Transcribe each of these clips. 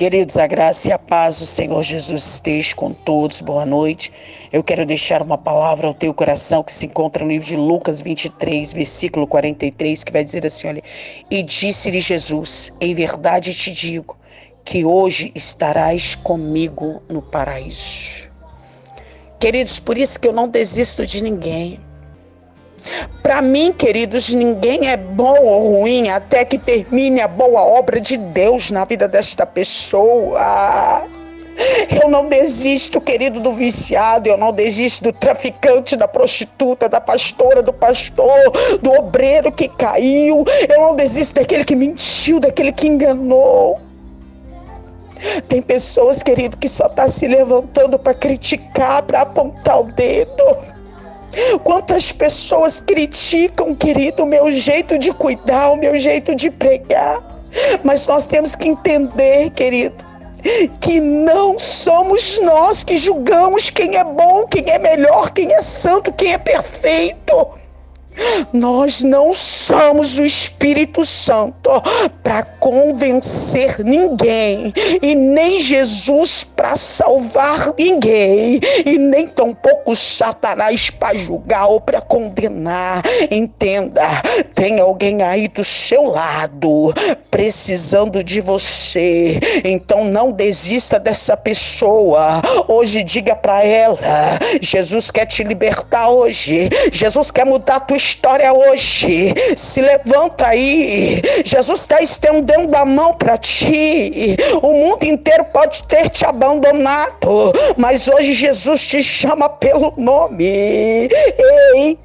Queridos, a graça e a paz do Senhor Jesus esteja com todos. Boa noite. Eu quero deixar uma palavra ao teu coração que se encontra no livro de Lucas 23, versículo 43, que vai dizer assim: olha, e disse-lhe Jesus: Em verdade te digo que hoje estarás comigo no paraíso. Queridos, por isso que eu não desisto de ninguém. Para mim, queridos, ninguém é bom ou ruim até que termine a boa obra de Deus na vida desta pessoa. Eu não desisto, querido, do viciado, eu não desisto do traficante, da prostituta, da pastora, do pastor, do obreiro que caiu. Eu não desisto daquele que mentiu, daquele que enganou. Tem pessoas, querido, que só está se levantando para criticar, para apontar o dedo. Quantas pessoas criticam, querido, o meu jeito de cuidar, o meu jeito de pregar. Mas nós temos que entender, querido, que não somos nós que julgamos quem é bom, quem é melhor, quem é santo, quem é perfeito. Nós não somos o Espírito Santo para convencer ninguém, e nem Jesus para salvar ninguém, e nem tampouco Satanás para julgar ou para condenar. Entenda, tem alguém aí do seu lado precisando de você, então não desista dessa pessoa. Hoje diga para ela: Jesus quer te libertar hoje, Jesus quer mudar a tua hoje. Se levanta aí. Jesus está estendendo a mão para ti. O mundo inteiro pode ter te abandonado, mas hoje Jesus te chama pelo nome. Ei!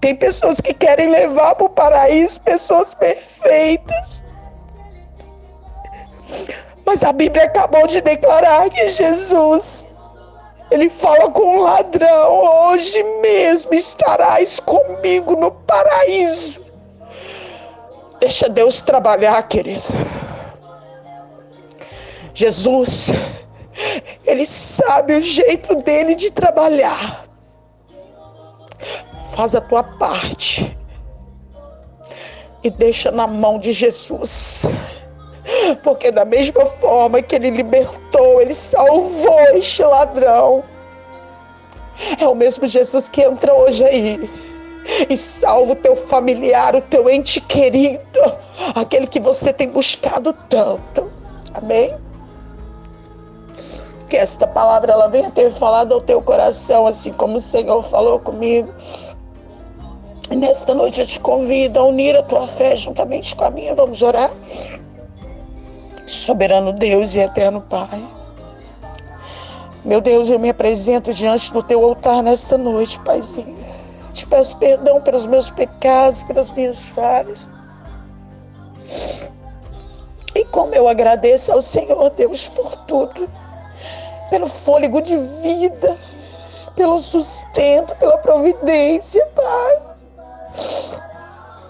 Tem pessoas que querem levar para o paraíso pessoas perfeitas. Mas a Bíblia acabou de declarar que Jesus ele fala com o ladrão: hoje mesmo estarás comigo no paraíso. Deixa Deus trabalhar, querido. Jesus, Ele sabe o jeito dele de trabalhar. Faz a tua parte e deixa na mão de Jesus. Porque da mesma forma que ele libertou, ele salvou este ladrão. É o mesmo Jesus que entra hoje aí e salva o teu familiar, o teu ente querido, aquele que você tem buscado tanto. Amém? Que esta palavra ela venha ter falado ao teu coração, assim como o Senhor falou comigo. E nesta noite eu te convido a unir a tua fé juntamente com a minha. Vamos orar? Soberano Deus e eterno Pai. Meu Deus, eu me apresento diante do teu altar nesta noite, Paizinho. Te peço perdão pelos meus pecados, pelas minhas falhas. E como eu agradeço ao Senhor Deus por tudo, pelo fôlego de vida, pelo sustento, pela providência, Pai.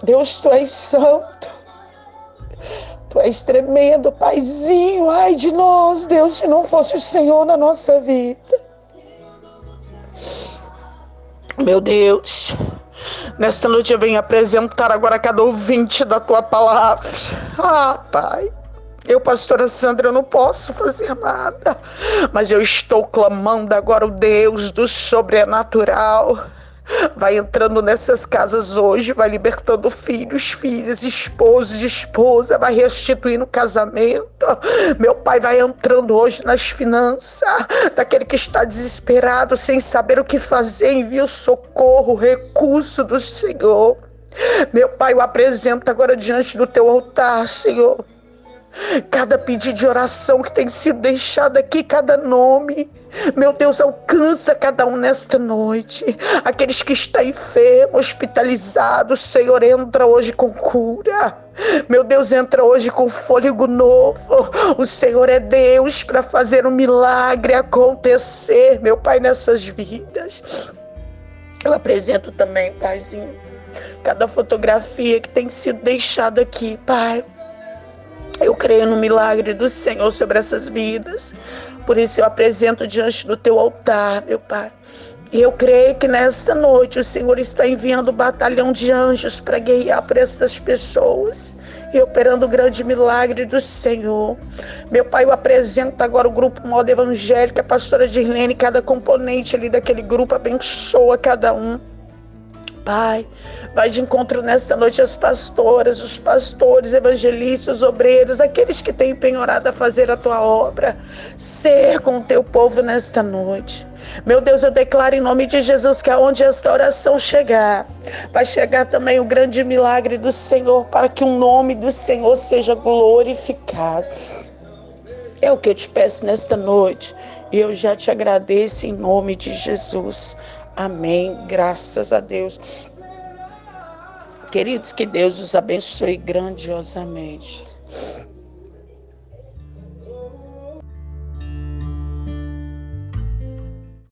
Deus, tu és santo. Tu és tremendo, Paizinho. Ai de nós, Deus, se não fosse o Senhor na nossa vida. Meu Deus, nesta noite eu venho apresentar agora cada ouvinte da tua palavra. Ah, Pai. Eu, pastora Sandra, eu não posso fazer nada, mas eu estou clamando agora o Deus do sobrenatural Vai entrando nessas casas hoje, vai libertando filhos, filhas, esposos, esposa, vai restituindo o casamento. Meu pai vai entrando hoje nas finanças, daquele que está desesperado, sem saber o que fazer, envia o socorro, o recurso do Senhor. Meu pai, eu apresento agora diante do teu altar, Senhor. Cada pedido de oração que tem sido deixado aqui, cada nome. Meu Deus, alcança cada um nesta noite. Aqueles que estão enfermos, hospitalizados, Senhor, entra hoje com cura. Meu Deus, entra hoje com fôlego novo. O Senhor é Deus para fazer um milagre acontecer, meu Pai, nessas vidas. Eu apresento também, Paizinho, cada fotografia que tem sido deixada aqui, Pai. Eu creio no milagre do Senhor sobre essas vidas. Por isso eu apresento diante do teu altar, meu Pai. E eu creio que nesta noite o Senhor está enviando um batalhão de anjos para guerrear por estas pessoas e operando o grande milagre do Senhor. Meu Pai, eu apresento agora o grupo Moda Evangélica, a pastora Dirlene, cada componente ali daquele grupo, abençoa cada um. Pai, vai de encontro nesta noite as pastoras, os pastores, evangelistas, os obreiros, aqueles que têm penhorado a fazer a tua obra. Ser com o teu povo nesta noite. Meu Deus, eu declaro em nome de Jesus que aonde esta oração chegar, vai chegar também o grande milagre do Senhor para que o nome do Senhor seja glorificado. É o que eu te peço nesta noite e eu já te agradeço em nome de Jesus. Amém. Graças a Deus. Queridos, que Deus os abençoe grandiosamente.